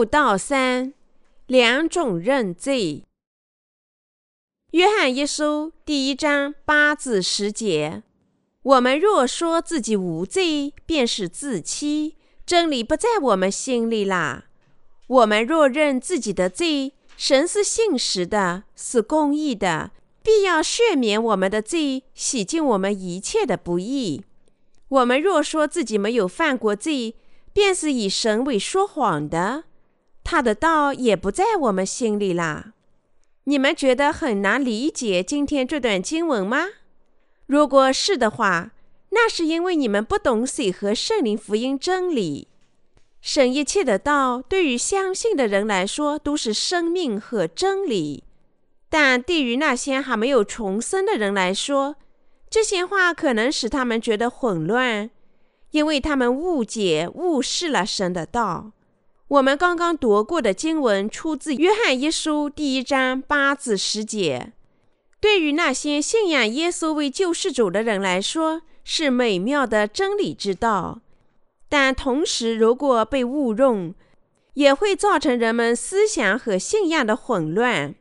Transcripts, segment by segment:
悟道三，两种认罪。约翰一书第一章八至十节：我们若说自己无罪，便是自欺，真理不在我们心里啦。我们若认自己的罪，神是信实的，是公义的，必要赦免我们的罪，洗净我们一切的不义。我们若说自己没有犯过罪，便是以神为说谎的，他的道也不在我们心里啦。你们觉得很难理解今天这段经文吗？如果是的话，那是因为你们不懂水和圣灵福音真理。神一切的道对于相信的人来说都是生命和真理，但对于那些还没有重生的人来说，这些话可能使他们觉得混乱。因为他们误解、误视了神的道。我们刚刚读过的经文出自《约翰一书》第一章八至十节。对于那些信仰耶稣为救世主的人来说，是美妙的真理之道。但同时，如果被误用，也会造成人们思想和信仰的混乱。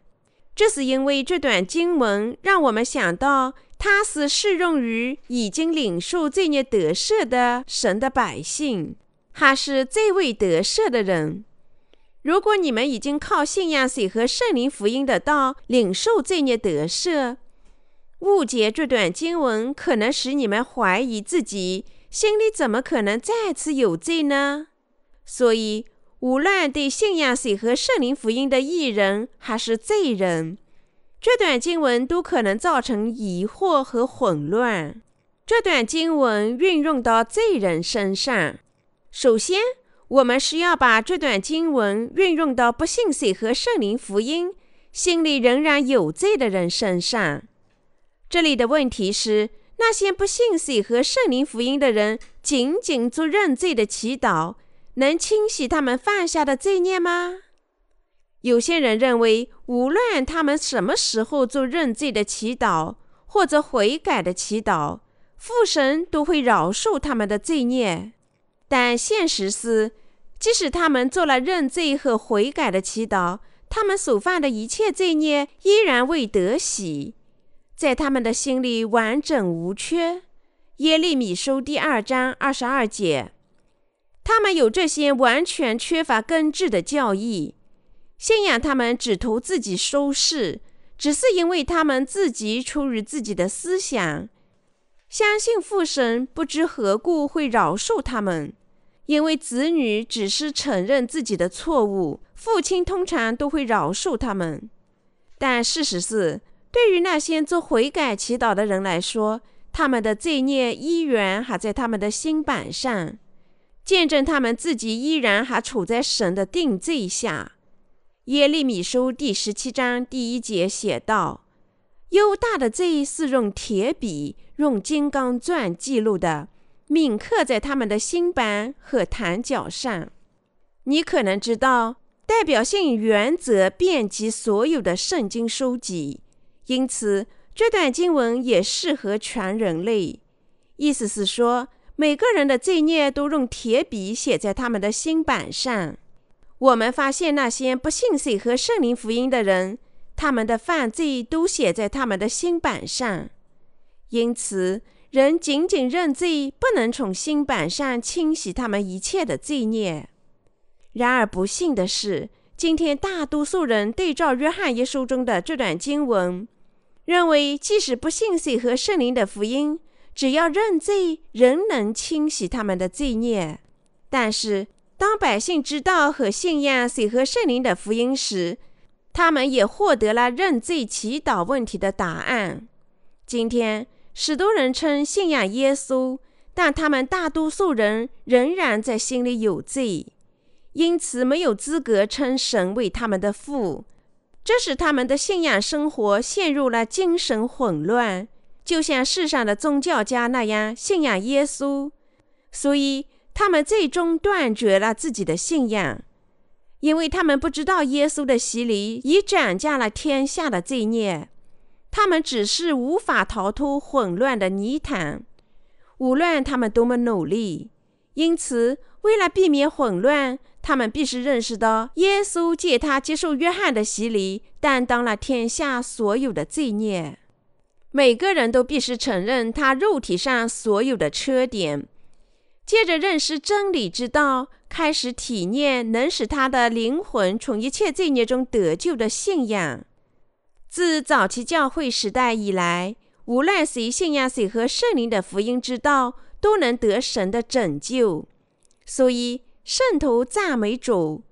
这是因为这段经文让我们想到。它是适用于已经领受罪孽得赦的神的百姓，他是最未得赦的人？如果你们已经靠信仰水和圣灵福音的道领受罪孽得赦，误解这段经文可能使你们怀疑自己，心里怎么可能再次有罪呢？所以，无论对信仰水和圣灵福音的义人还是罪人。这段经文都可能造成疑惑和混乱。这段经文运用到罪人身上。首先，我们是要把这段经文运用到不信水和圣灵福音、心里仍然有罪的人身上。这里的问题是：那些不信水和圣灵福音的人，仅仅做认罪的祈祷，能清洗他们犯下的罪孽吗？有些人认为，无论他们什么时候做认罪的祈祷或者悔改的祈祷，父神都会饶恕他们的罪孽。但现实是，即使他们做了认罪和悔改的祈祷，他们所犯的一切罪孽依然未得洗，在他们的心里完整无缺。耶利米书第二章二十二节，他们有这些完全缺乏根治的教义。信仰他们只图自己收视，只是因为他们自己出于自己的思想，相信父神不知何故会饶恕他们，因为子女只是承认自己的错误，父亲通常都会饶恕他们。但事实是，对于那些做悔改祈祷的人来说，他们的罪孽依然还在他们的心板上，见证他们自己依然还处在神的定罪下。耶利米书第十七章第一节写道：“犹大的罪是用铁笔、用金刚钻记录的，铭刻在他们的心板和坛脚上。”你可能知道，代表性原则遍及所有的圣经书籍，因此这段经文也适合全人类。意思是说，每个人的罪孽都用铁笔写在他们的心板上。我们发现那些不信水和圣灵福音的人，他们的犯罪都写在他们的心版上。因此，人仅仅认罪，不能从心版上清洗他们一切的罪孽。然而，不幸的是，今天大多数人对照约翰一书中的这段经文，认为即使不信水和圣灵的福音，只要认罪，仍能清洗他们的罪孽。但是，当百姓知道和信仰水和圣灵的福音时，他们也获得了认罪祈祷问题的答案。今天，许多人称信仰耶稣，但他们大多数人仍然在心里有罪，因此没有资格称神为他们的父。这使他们的信仰生活陷入了精神混乱，就像世上的宗教家那样信仰耶稣。所以，他们最终断绝了自己的信仰，因为他们不知道耶稣的洗礼已涨价了天下的罪孽。他们只是无法逃脱混乱的泥潭，无论他们多么努力。因此，为了避免混乱，他们必须认识到，耶稣借他接受约翰的洗礼，担当了天下所有的罪孽。每个人都必须承认他肉体上所有的缺点，接着认识真理之道，开始体验能使他的灵魂从一切罪孽中得救的信仰。自早期教会时代以来，无论谁信仰谁和圣灵的福音之道，都能得神的拯救。所以，圣徒赞美主。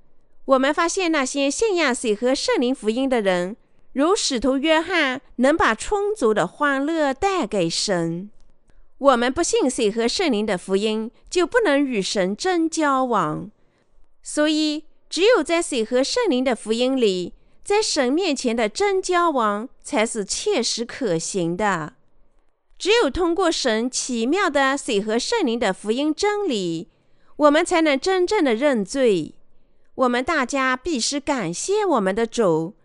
我们发现那些信仰谁和圣灵福音的人，如使徒约翰，能把充足的欢乐带给神。我们不信谁和圣灵的福音，就不能与神真交往。所以，只有在谁和圣灵的福音里，在神面前的真交往才是切实可行的。只有通过神奇妙的水和圣灵的福音真理，我们才能真正的认罪。我们大家必须感谢我们的主，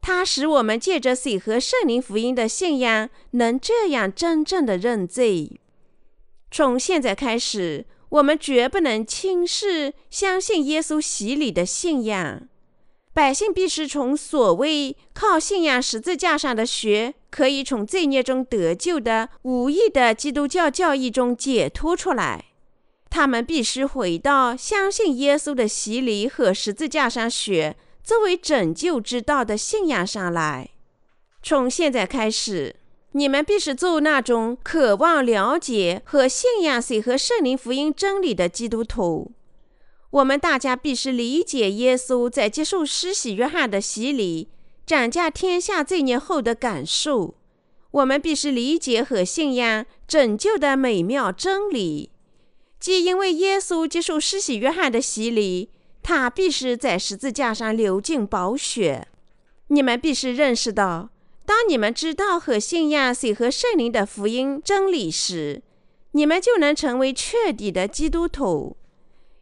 他使我们借着水和圣灵福音的信仰，能这样真正的认罪。从现在开始，我们绝不能轻视相信耶稣洗礼的信仰。百姓必须从所谓靠信仰十字架上的血可以从罪孽中得救的无益的基督教教义中解脱出来。他们必须回到相信耶稣的洗礼和十字架上血作为拯救之道的信仰上来。从现在开始，你们必须做那种渴望了解和信仰谁和圣灵福音真理的基督徒。我们大家必须理解耶稣在接受施洗约翰的洗礼、斩价天下罪孽后的感受。我们必须理解和信仰拯救的美妙真理，即因为耶稣接受施洗约翰的洗礼，他必须在十字架上流尽宝血。你们必须认识到，当你们知道和信仰水和圣灵的福音真理时，你们就能成为彻底的基督徒。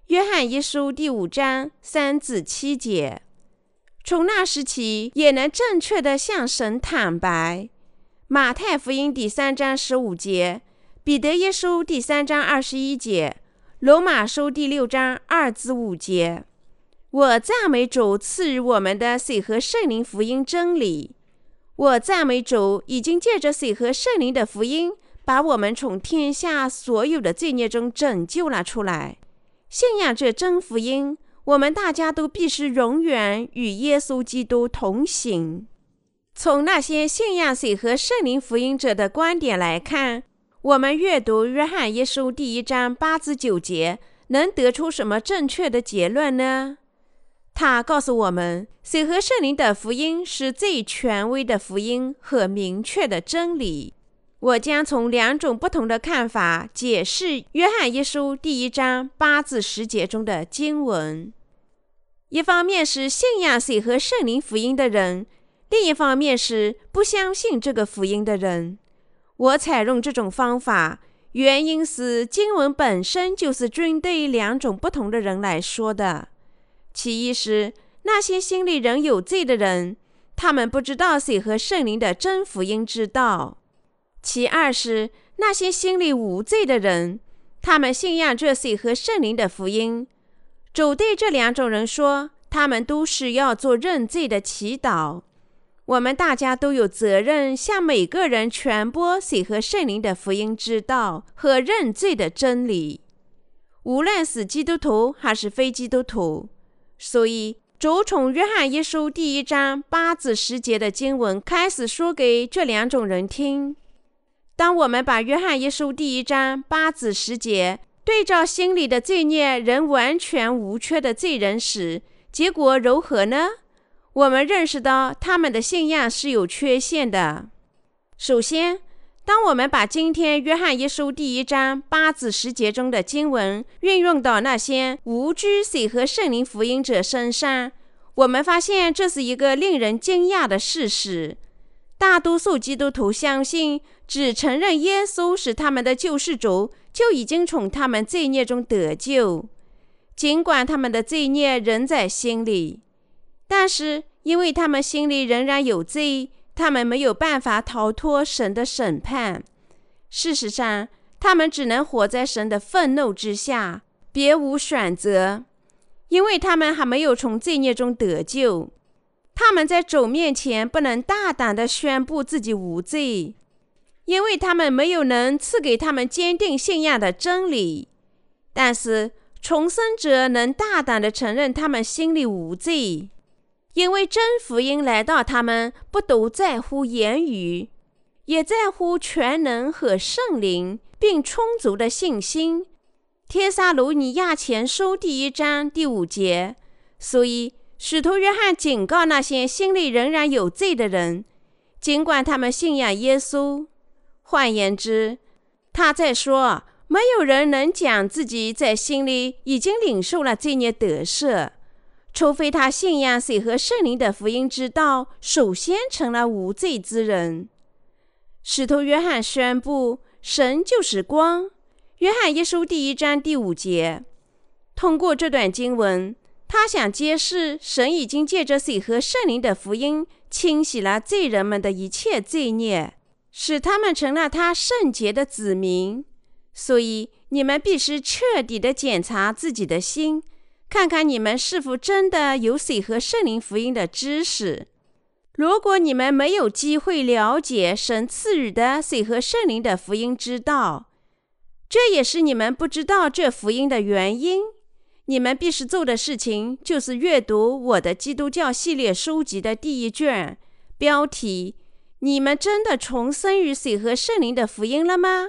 约翰一书第五章三至七节，从那时起也能正确的向神坦白。马太福音第三章十五节，彼得一书第三章二十一节，罗马书第六章二至五节。我赞美主赐予我们的水和圣灵福音真理。我赞美主已经借着水和圣灵的福音，把我们从天下所有的罪孽中拯救了出来。信仰这真福音，我们大家都必须永远与耶稣基督同行。从那些信仰水和圣灵福音者的观点来看，我们阅读约翰一书第一章八至九节，能得出什么正确的结论呢？他告诉我们，水和圣灵的福音是最权威的福音和明确的真理。我将从两种不同的看法解释《约翰一书》第一章八至十节中的经文。一方面是信仰水和圣灵福音的人，另一方面是不相信这个福音的人。我采用这种方法，原因是经文本身就是针对两种不同的人来说的。其一是那些心里仍有罪的人，他们不知道水和圣灵的真福音之道。其二是那些心里无罪的人，他们信仰这水和圣灵的福音。主对这两种人说，他们都是要做认罪的祈祷。我们大家都有责任向每个人传播水和圣灵的福音之道和认罪的真理，无论是基督徒还是非基督徒。所以，主从约翰一书第一章八至十节的经文开始说给这两种人听。当我们把约翰一书第一章八至十节对照心里的罪孽仍完全无缺的罪人时，结果如何呢？我们认识到他们的信仰是有缺陷的。首先，当我们把今天约翰一书第一章八至十节中的经文运用到那些无知水和圣灵福音者身上，我们发现这是一个令人惊讶的事实。大多数基督徒相信，只承认耶稣是他们的救世主，就已经从他们罪孽中得救，尽管他们的罪孽仍在心里。但是，因为他们心里仍然有罪，他们没有办法逃脱神的审判。事实上，他们只能活在神的愤怒之下，别无选择。因为他们还没有从罪孽中得救。他们在主面前不能大胆地宣布自己无罪，因为他们没有能赐给他们坚定信仰的真理。但是重生者能大胆地承认他们心里无罪，因为真福音来到他们，不独在乎言语，也在乎全能和圣灵，并充足的信心。帖撒罗尼亚前书第一章第五节。所以。使徒约翰警告那些心里仍然有罪的人，尽管他们信仰耶稣。换言之，他在说，没有人能讲自己在心里已经领受了罪孽得赦，除非他信仰水和圣灵的福音之道，首先成了无罪之人。使徒约翰宣布，神就是光。约翰一书第一章第五节。通过这段经文。他想揭示，神已经借着水和圣灵的福音，清洗了罪人们的一切罪孽，使他们成了他圣洁的子民。所以，你们必须彻底的检查自己的心，看看你们是否真的有水和圣灵福音的知识。如果你们没有机会了解神赐予的水和圣灵的福音之道，这也是你们不知道这福音的原因。你们必须做的事情就是阅读我的基督教系列书籍的第一卷，标题：你们真的重生于水和圣灵的福音了吗？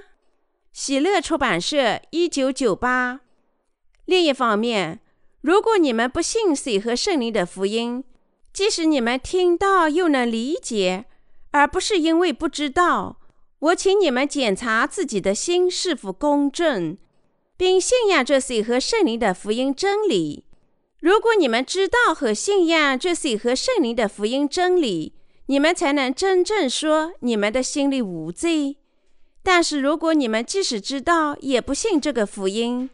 喜乐出版社，一九九八。另一方面，如果你们不信水和圣灵的福音，即使你们听到又能理解，而不是因为不知道，我请你们检查自己的心是否公正。并信仰这水和圣灵的福音真理。如果你们知道和信仰这水和圣灵的福音真理，你们才能真正说你们的心里无罪。但是，如果你们即使知道也不信这个福音，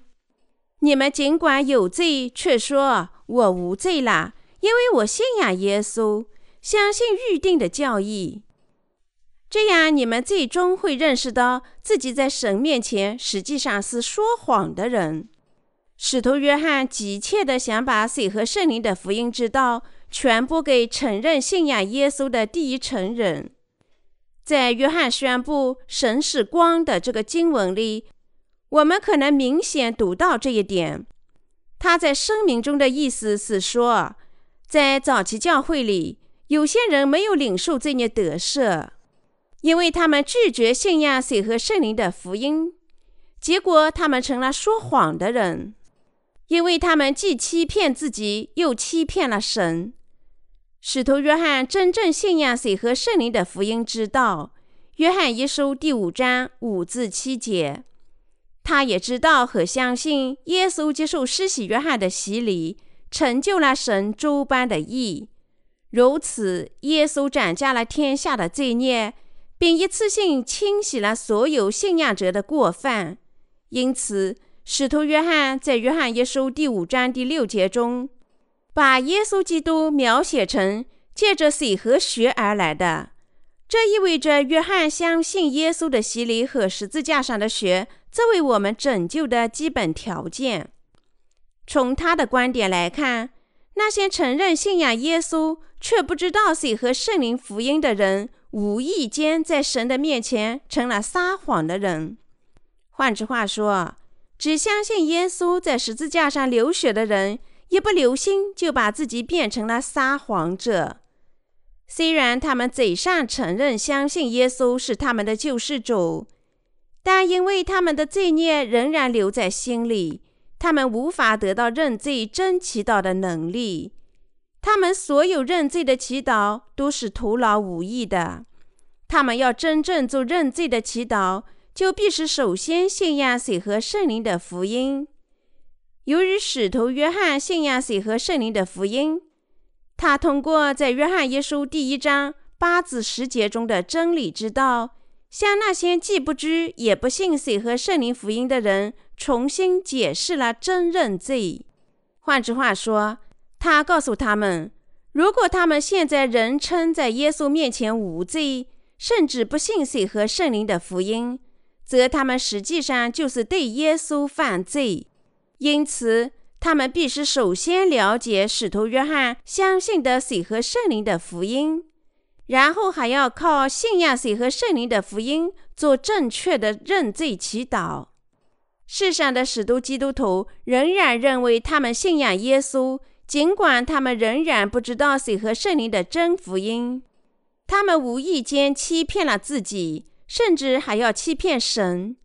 你们尽管有罪，却说我无罪了，因为我信仰耶稣，相信预定的教义。这样，你们最终会认识到自己在神面前实际上是说谎的人。使徒约翰急切地想把水和圣灵的福音之道传播给承认信仰耶稣的第一层人。在约翰宣布“神是光”的这个经文里，我们可能明显读到这一点。他在声明中的意思是说，在早期教会里，有些人没有领受这些得赦。因为他们拒绝信仰水和圣灵的福音，结果他们成了说谎的人。因为他们既欺骗自己，又欺骗了神。使徒约翰真正信仰水和圣灵的福音之道，约翰一书第五章五至七节。他也知道和相信耶稣接受施洗约翰的洗礼，成就了神诸般的义。如此，耶稣斩下了天下的罪孽。并一次性清洗了所有信仰者的过犯，因此，使徒约翰在约翰一书第五章第六节中，把耶稣基督描写成借着水和血而来的。这意味着约翰相信耶稣的洗礼和十字架上的血作为我们拯救的基本条件。从他的观点来看，那些承认信仰耶稣却不知道水和圣灵福音的人，无意间在神的面前成了撒谎的人。换句话说，只相信耶稣在十字架上流血的人，一不留心就把自己变成了撒谎者。虽然他们嘴上承认相信耶稣是他们的救世主，但因为他们的罪孽仍然留在心里，他们无法得到认罪真祈祷的能力。他们所有认罪的祈祷都是徒劳无益的。他们要真正做认罪的祈祷，就必须首先信仰水和圣灵的福音。由于使徒约翰信仰水和圣灵的福音，他通过在约翰一书第一章八至十节中的真理之道，向那些既不知也不信水和圣灵福音的人重新解释了真认罪。换句话说，他告诉他们，如果他们现在仍称在耶稣面前无罪，甚至不信水和圣灵的福音，则他们实际上就是对耶稣犯罪。因此，他们必须首先了解使徒约翰相信的水和圣灵的福音，然后还要靠信仰水和圣灵的福音做正确的认罪祈祷。世上的许多基督徒仍然认为他们信仰耶稣，尽管他们仍然不知道水和圣灵的真福音。他们无意间欺骗了自己，甚至还要欺骗神，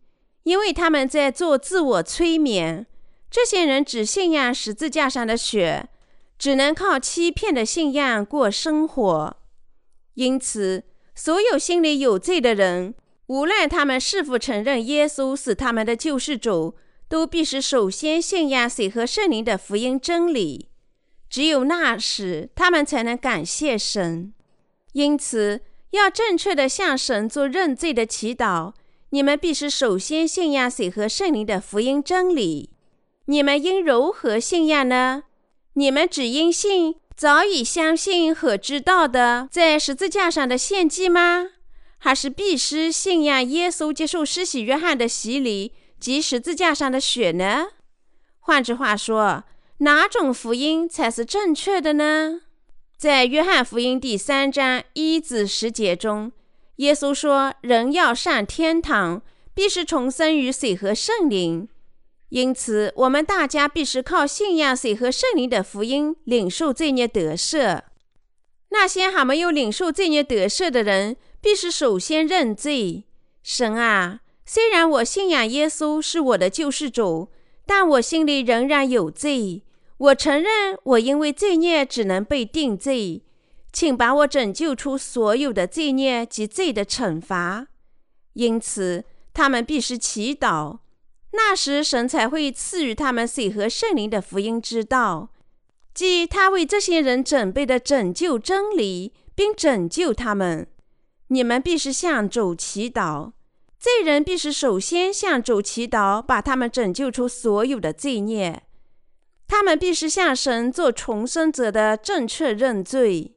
因为他们在做自我催眠。这些人只信仰十字架上的血，只能靠欺骗的信仰过生活。因此，所有心里有罪的人，无论他们是否承认耶稣是他们的救世主，都必须首先信仰水和圣灵的福音真理。只有那时，他们才能感谢神。因此，要正确地向神做认罪的祈祷，你们必须首先信仰水和圣灵的福音真理。你们应如何信仰呢？你们只应信早已相信和知道的在十字架上的献祭吗？还是必须信仰耶稣接受施洗约翰的洗礼及十字架上的血呢？换句话说，哪种福音才是正确的呢？在约翰福音第三章一至十节中，耶稣说：“人要上天堂，必是重生于水和圣灵。”因此，我们大家必须靠信仰水和圣灵的福音，领受罪孽得赦。那些还没有领受罪孽得赦的人，必须首先认罪。神啊，虽然我信仰耶稣是我的救世主，但我心里仍然有罪。我承认，我因为罪孽只能被定罪，请把我拯救出所有的罪孽及罪的惩罚。因此，他们必须祈祷。那时，神才会赐予他们水和圣灵的福音之道，即他为这些人准备的拯救真理，并拯救他们。你们必须向主祈祷，罪人必须首先向主祈祷，把他们拯救出所有的罪孽。他们必须向神做重生者的正确认罪。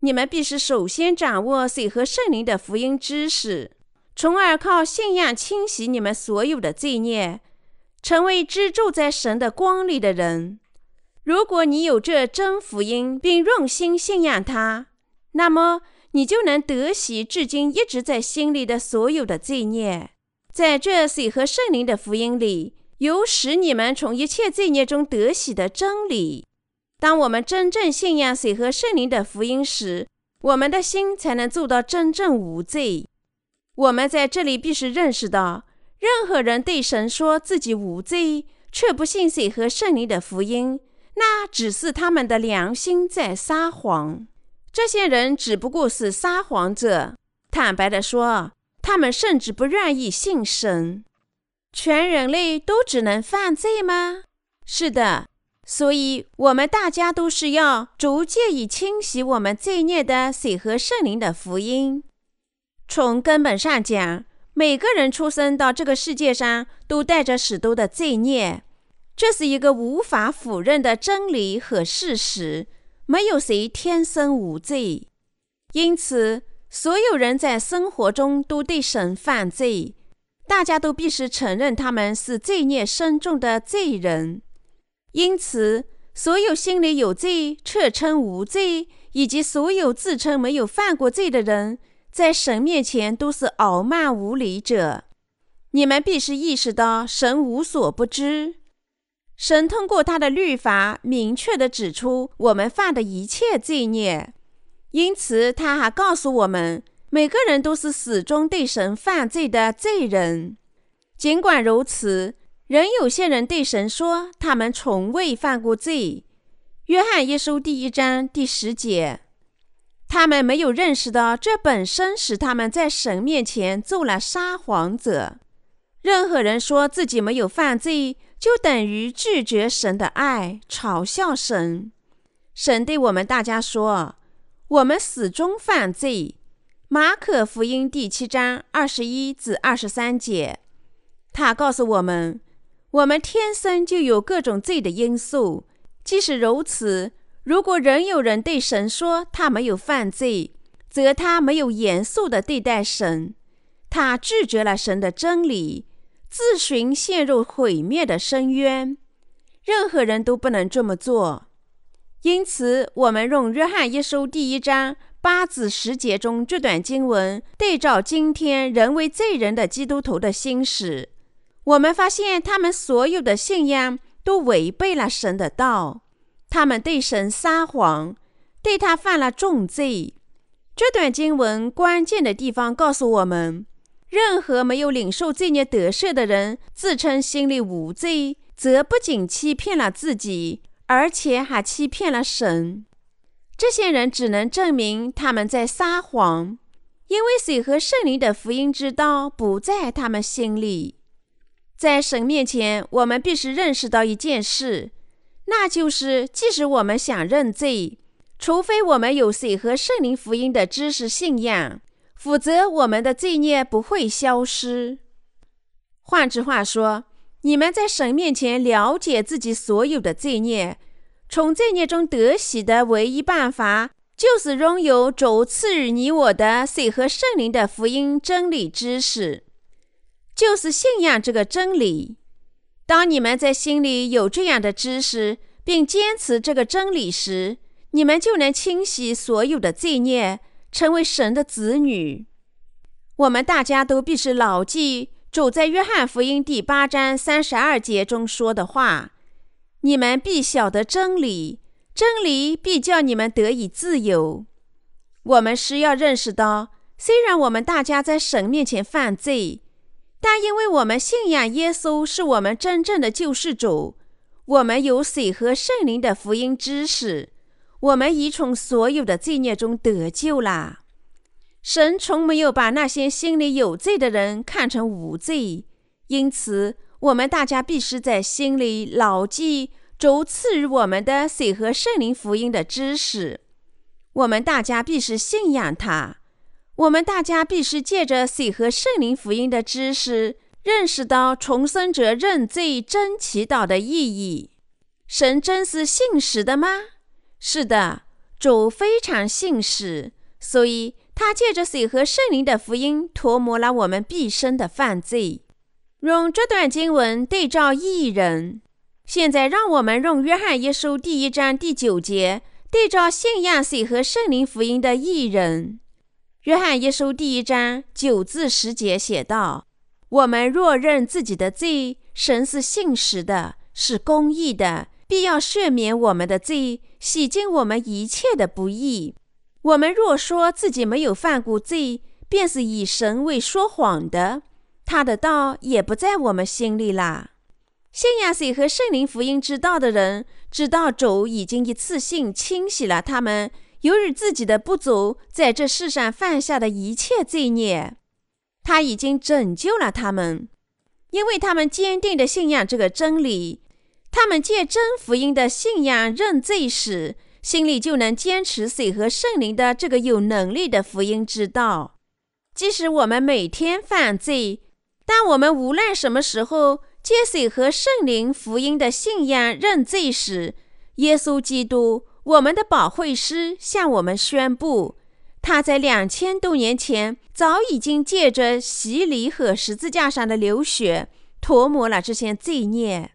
你们必须首先掌握水和圣灵的福音知识。从而靠信仰清洗你们所有的罪孽，成为居住在神的光里的人。如果你有这真福音，并用心信仰它，那么你就能得洗至今一直在心里的所有的罪孽。在这水和圣灵的福音里，有使你们从一切罪孽中得喜的真理。当我们真正信仰水和圣灵的福音时，我们的心才能做到真正无罪。我们在这里必须认识到，任何人对神说自己无罪，却不信水和圣灵的福音，那只是他们的良心在撒谎。这些人只不过是撒谎者。坦白地说，他们甚至不愿意信神。全人类都只能犯罪吗？是的。所以，我们大家都是要逐渐以清洗我们罪孽的水和圣灵的福音。从根本上讲，每个人出生到这个世界上都带着许多的罪孽，这是一个无法否认的真理和事实。没有谁天生无罪，因此所有人在生活中都对神犯罪，大家都必须承认他们是罪孽深重的罪人。因此，所有心里有罪却称无罪，以及所有自称没有犯过罪的人，在神面前都是傲慢无礼者。你们必须意识到，神无所不知。神通过他的律法，明确地指出我们犯的一切罪孽。因此，他还告诉我们，每个人都是始终对神犯罪的罪人。尽管如此，仍有些人对神说，他们从未犯过罪。约翰一书第一章第十节。他们没有认识到，这本身使他们在神面前做了撒谎者。任何人说自己没有犯罪，就等于拒绝神的爱，嘲笑神。神对我们大家说：“我们始终犯罪。”马可福音第七章二十一至二十三节，他告诉我们：“我们天生就有各种罪的因素。即使如此。”如果仍有人对神说他没有犯罪，则他没有严肃地对待神，他拒绝了神的真理，自寻陷入毁灭的深渊。任何人都不能这么做。因此，我们用约翰一书第一章八子十节中这段经文对照今天仍为罪人的基督徒的心时，我们发现他们所有的信仰都违背了神的道，他们对神撒谎，对他犯了重罪。这段经文关键的地方告诉我们：任何没有领受罪孽得赦的人，自称心里无罪，则不仅欺骗了自己。而且还欺骗了神，这些人只能证明他们在撒谎，因为水和圣灵的福音之道不在他们心里。在神面前，我们必须认识到一件事，那就是即使我们想认罪，除非我们有水和圣灵福音的知识信仰，否则我们的罪孽不会消失。换句话说，你们在神面前了解自己所有的罪孽，从罪孽中得喜的唯一办法，就是拥有主赐予你我的水和圣灵的福音真理知识，就是信仰这个真理。当你们在心里有这样的知识，并坚持这个真理时，你们就能清洗所有的罪孽，成为神的子女。我们大家都必须牢记。主在约翰福音第八章三十二节中说的话：“你们必晓得真理，真理必叫你们得以自由。”我们需要认识到，虽然我们大家在神面前犯罪，但因为我们信仰耶稣是我们真正的救世主，我们有水和圣灵的福音知识，我们已从所有的罪孽中得救了。神从没有把那些心里有罪的人看成无罪，因此我们大家必须在心里牢记主赐予我们的水和圣灵福音的知识。我们大家必须信仰他。我们大家必须借着水和圣灵福音的知识，认识到重生者认罪真祈祷的意义。神真是信实的吗？是的，主非常信实，所以。他借着水和圣灵的福音，涂抹了我们毕生的犯罪。用这段经文对照义人。现在，让我们用约翰一书第一章第九节对照信仰水和圣灵福音的义人。约翰一书第一章九至十节写道：“我们若认自己的罪，神是信实的，是公义的，必要赦免我们的罪，洗净我们一切的不义。”我们若说自己没有犯过罪，便是以神为说谎的，他的道也不在我们心里啦。信仰水和圣灵福音之道的人，知道主已经一次性清洗了他们由于自己的不足在这世上犯下的一切罪孽，他已经拯救了他们，因为他们坚定的信仰这个真理，他们借真福音的信仰认罪时。心里就能坚持水和圣灵的这个有能力的福音之道。即使我们每天犯罪，当我们无论什么时候借水和圣灵福音的信仰认罪时，耶稣基督，我们的保惠师向我们宣布，他在两千多年前早已经借着洗礼和十字架上的流血，涂抹了这些罪孽。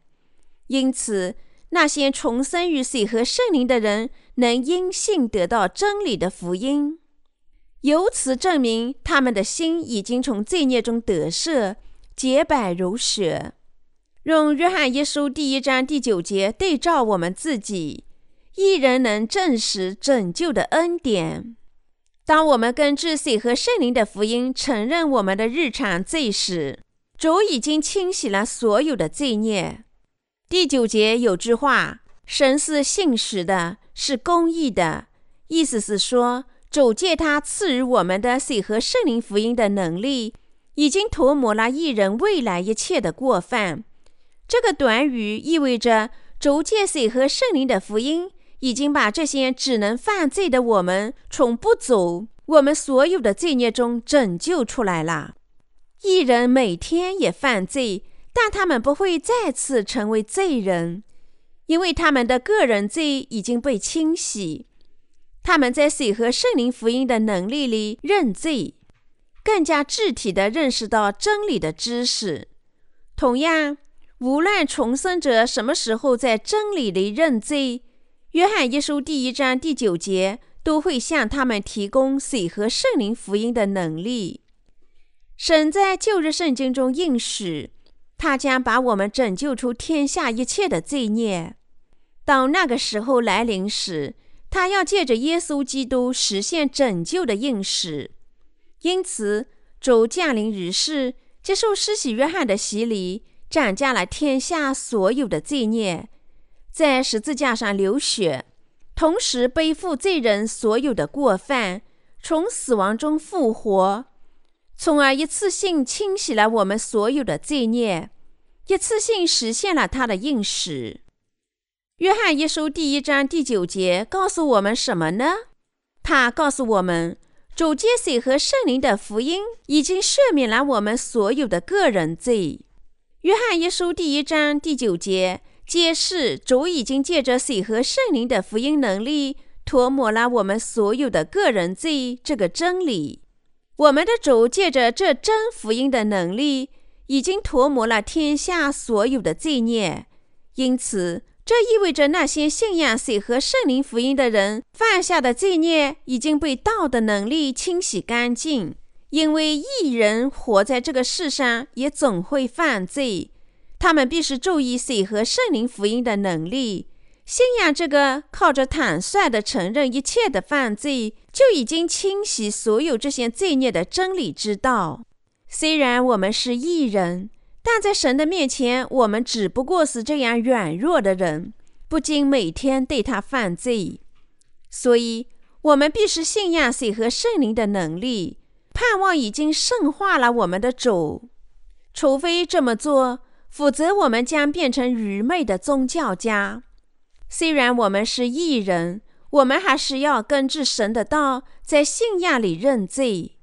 因此，那些重生于水和圣灵的人，能因信得到真理的福音，由此证明他们的心已经从罪孽中得赦，洁白如雪。用约翰一书第一章第九节对照我们自己，一人能证实拯救的恩典。当我们根据水和圣灵的福音承认我们的日常罪时，主已经清洗了所有的罪孽。第九节有句话：“神是信实的。”是公义的，意思是说，主借他赐予我们的水和圣灵福音的能力，已经涂抹了义人未来一切的过犯。这个短语意味着，主借水和圣灵的福音，已经把这些只能犯罪的我们，从不走我们所有的罪孽中拯救出来了。义人每天也犯罪，但他们不会再次成为罪人。因为他们的个人罪已经被清洗，他们在水和圣灵福音的能力里认罪，更加具体地认识到真理的知识。同样，无论重生者什么时候在真理里认罪，约翰一书第一章第九节都会向他们提供水和圣灵福音的能力。神在旧日圣经中应许，他将把我们拯救出天下一切的罪孽。当那个时候来临时，他要借着耶稣基督实现拯救的应许。因此，主降临于世，接受施洗约翰的洗礼。斩下了天下所有的罪孽，在十字架上流血，同时背负罪人所有的过犯，从死亡中复活，从而一次性清洗了我们所有的罪孽，一次性实现了他的应许。约翰一书第一章第九节告诉我们什么呢？他告诉我们，主藉水和圣灵的福音已经赦免了我们所有的个人罪。约翰一书第一章第九节揭示，主已经借着水和圣灵的福音能力，涂抹了我们所有的个人罪这个真理。我们的主借着这真福音的能力，已经涂抹了天下所有的罪孽。因此，这意味着那些信仰水和圣灵福音的人犯下的罪孽已经被道的能力清洗干净。因为义人活在这个世上，也总会犯罪。他们必须注意水和圣灵福音的能力，信仰这个靠着坦率地承认一切的犯罪，就已经清洗所有这些罪孽的真理之道。虽然我们是义人，但在神的面前，我们只不过是这样软弱的人，不禁每天对他犯罪。所以，我们必须信仰水和圣灵的能力。盼望已经圣化了我们的主，除非这么做，否则我们将变成愚昧的宗教家。虽然我们是异人，我们还是要根据神的道，在信仰里认罪。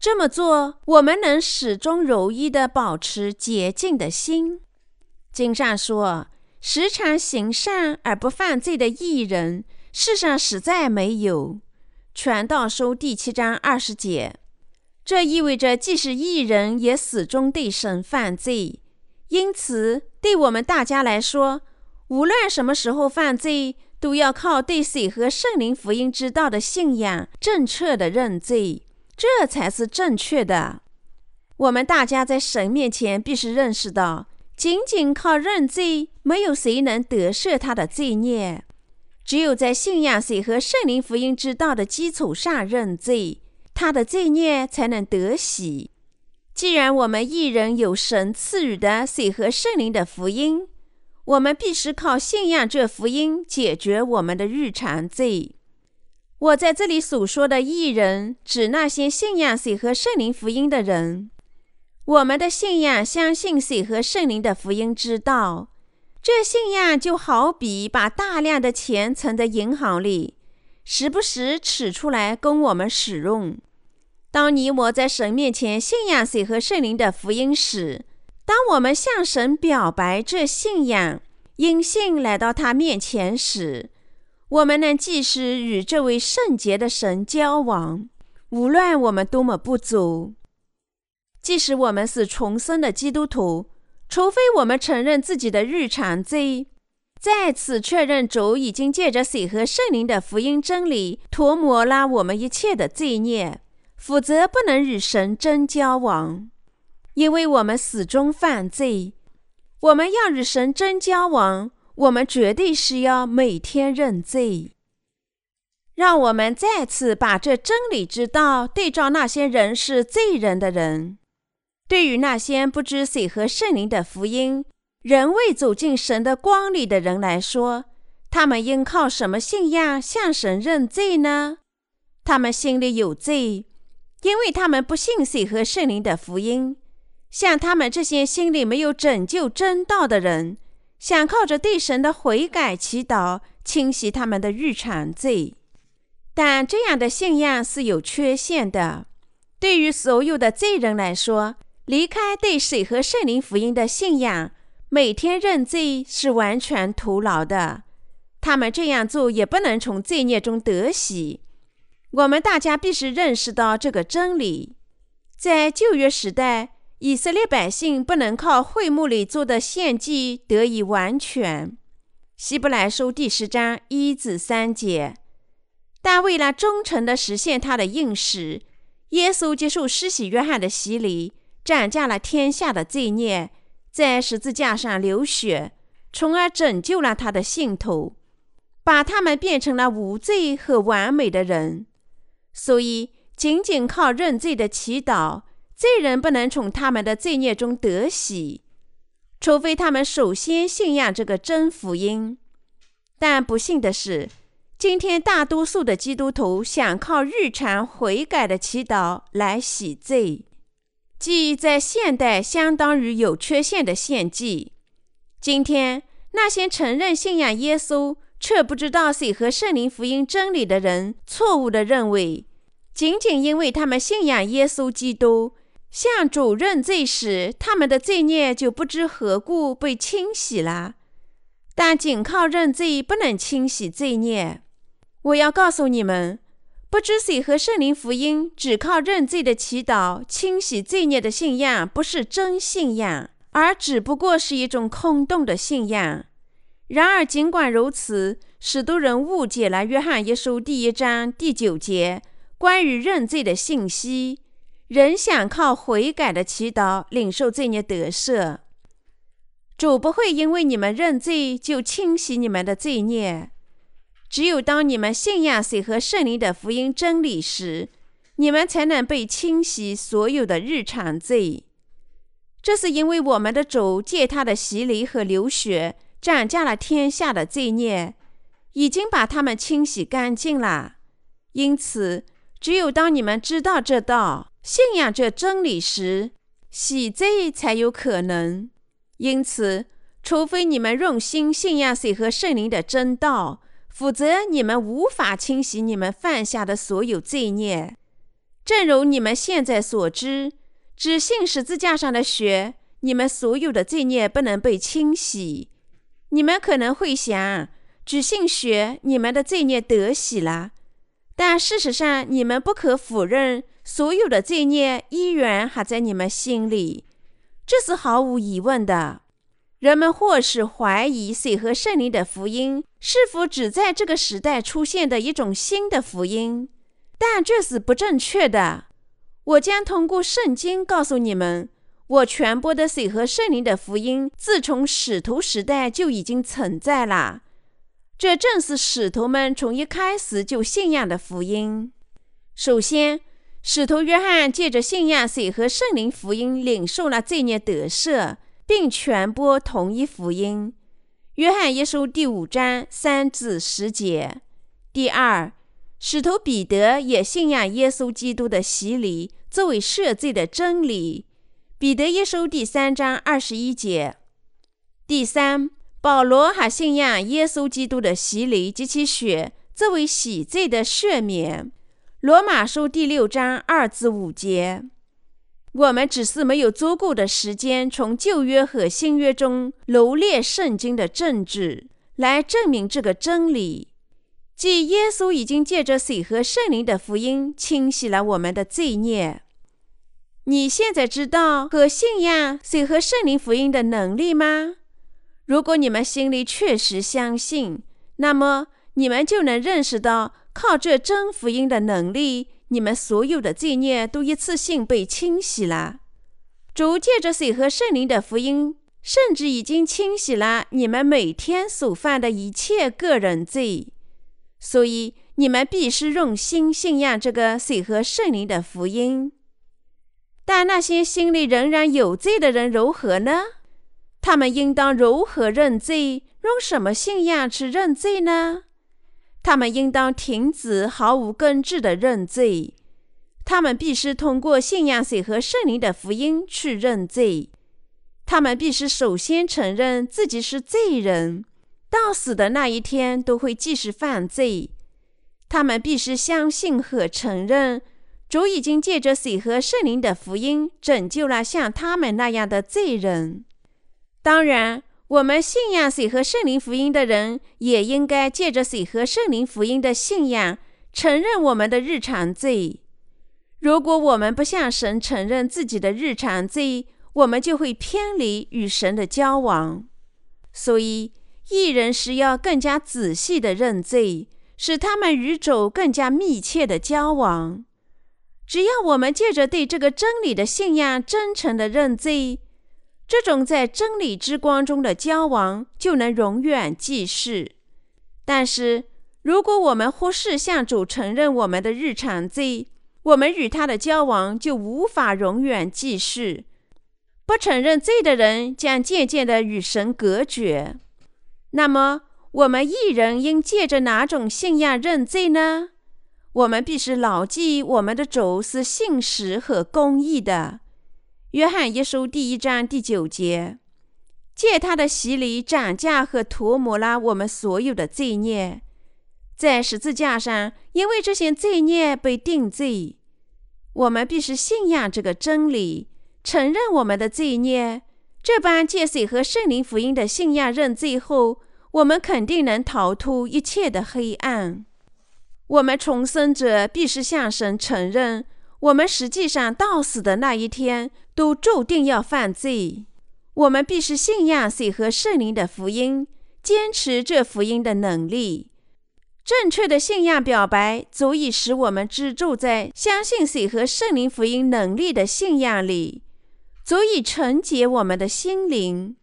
这么做，我们能始终如一地保持洁净的心。经上说：“时常行善而不犯罪的艺人，世上实在没有。”传道书第七章二十节。这意味着，即使艺人也始终对神犯罪。因此，对我们大家来说，无论什么时候犯罪，都要靠对水和圣灵福音之道的信仰，正确的认罪，这才是正确的。我们大家在神面前必须认识到，仅仅靠认罪，没有谁能得赦他的罪孽。只有在信仰水和圣灵福音之道的基础上认罪。他的罪孽才能得洗。既然我们一人有神赐予的水和圣灵的福音，我们必须靠信仰这福音解决我们的日常罪。我在这里所说的义人，指那些信仰水和圣灵福音的人。我们的信仰相信水和圣灵的福音之道，这信仰就好比把大量的钱存在银行里。时不时取出来供我们使用。当你我在神面前信仰水和圣灵的福音时，当我们向神表白这信仰，因信来到他面前时，我们能继续与这位圣洁的神交往，无论我们多么不足。即使我们是重生的基督徒，除非我们承认自己的日常罪。再次确认，主已经借着水和圣灵的福音真理涂抹了我们一切的罪孽，否则不能与神真交往，因为我们始终犯罪。我们要与神真交往，我们绝对是要每天认罪。让我们再次把这真理之道对照那些人是罪人的人，对于那些不知水和圣灵的福音。仍未走进神的光里的人来说，他们应靠什么信仰向神认罪呢？他们心里有罪，因为他们不信水和圣灵的福音。像他们这些心里没有拯救真道的人，想靠着对神的悔改祈祷，清洗他们的日常罪。但这样的信仰是有缺陷的。对于所有的罪人来说，离开对水和圣灵福音的信仰。每天认罪是完全徒劳的，他们这样做也不能从罪孽中得喜。我们大家必须认识到这个真理。在旧约时代，以色列百姓不能靠会幕里做的献祭得以完全。希伯来书第十章一至三节。但为了忠诚地实现他的应许，耶稣接受施洗约翰的洗礼，斩下了天下的罪孽，在十字架上流血，从而拯救了他的信徒，把他们变成了无罪和完美的人。所以，仅仅靠认罪的祈祷。罪人不能从他们的罪孽中得洗，除非他们首先信仰这个真福音。但不幸的是，今天大多数的基督徒想靠日常悔改的祈祷来洗罪，即在现代相当于有缺陷的献祭。今天那些承认信仰耶稣却不知道水和圣灵福音真理的人，错误地认为，仅仅因为他们信仰耶稣基督。向主认罪时，他们的罪孽就不知何故被清洗了。但仅靠认罪不能清洗罪孽。我要告诉你们，不知水和圣灵福音，只靠认罪的祈祷清洗罪孽的信仰，不是真信仰，而只不过是一种空洞的信仰。然而，尽管如此，许多人误解了约翰一书第一章第九节关于认罪的信息。人想靠悔改的祈祷领受罪孽得赦，主不会因为你们认罪就清洗你们的罪孽。只有当你们信仰水和圣灵的福音真理时，你们才能被清洗所有的日常罪。这是因为我们的主借他的洗礼和流血，斩下了天下的罪孽，已经把他们清洗干净了。因此，只有当你们知道这道，信仰这真理时，洗罪才有可能。因此，除非你们用心信仰水和圣灵的真道，否则你们无法清洗你们犯下的所有罪孽。正如你们现在所知，只信十字架上的血，你们所有的罪孽不能被清洗。你们可能会想，只信血，你们的罪孽得洗了。但事实上，你们不可否认。所有的罪孽依然还在你们心里，这是毫无疑问的。人们或是怀疑水和圣灵的福音是否只在这个时代出现的一种新的福音，但这是不正确的。我将通过圣经告诉你们，我传播的水和圣灵的福音自从使徒时代就已经存在了。这正是使徒们从一开始就信仰的福音。首先，使徒约翰借着信仰水和圣灵福音，领受了罪孽得赦，并传播同一福音。约翰一书第五章三至十节。第二，使徒彼得也信仰耶稣基督的洗礼作为赦罪的真理。彼得一书第三章二十一节。第三，保罗还信仰耶稣基督的洗礼及其血作为洗罪的赦免。罗马书第六章二至五节，我们只是没有足够的时间从旧约和新约中罗列圣经的证据来证明这个真理，即耶稣已经借着水和圣灵的福音清洗了我们的罪孽。你现在知道和信仰水和圣灵福音的能力吗？如果你们心里确实相信，那么你们就能认识到。靠这真福音的能力，你们所有的罪孽都一次性被清洗了。主借着水和圣灵的福音，甚至已经清洗了你们每天所犯的一切个人罪。所以，你们必须用心信仰这个水和圣灵的福音。但那些心里仍然有罪的人如何呢？他们应当如何认罪？用什么信仰去认罪呢？他们应当停止毫无根据的认罪。他们必须通过信仰水和圣灵的福音去认罪。他们必须首先承认自己是罪人，到死的那一天都会继续犯罪。他们必须相信和承认，主已经借着水和圣灵的福音拯救了像他们那样的罪人。当然。我们信仰水和圣灵福音的人，也应该借着水和圣灵福音的信仰，承认我们的日常罪。如果我们不向神承认自己的日常罪，我们就会偏离与神的交往。所以，义人是要更加仔细的认罪，使他们与主更加密切的交往。只要我们借着对这个真理的信仰真诚的认罪，这种在真理之光中的交往就能永远继续。但是，如果我们忽视向主承认我们的日常罪，我们与他的交往就无法永远继续。不承认罪的人将渐渐地与神隔绝。那么，我们一人应借着哪种信仰认罪呢？我们必须牢记，我们的主是信实和公义的。约翰一书第一章第九节，借他的洗礼涨价和涂抹了我们所有的罪孽，在十字架上，因为这些罪孽被定罪。我们必须信仰这个真理，承认我们的罪孽。这般借水和圣灵福音的信仰认罪后，我们肯定能逃脱一切的黑暗。我们重生者必须向神承认，我们实际上到死的那一天都注定要犯罪。我们必须信仰水和圣灵的福音，坚持这福音的能力。正确的信仰表白足以使我们居住在相信水和圣灵福音能力的信仰里，足以纯洁我们的心灵。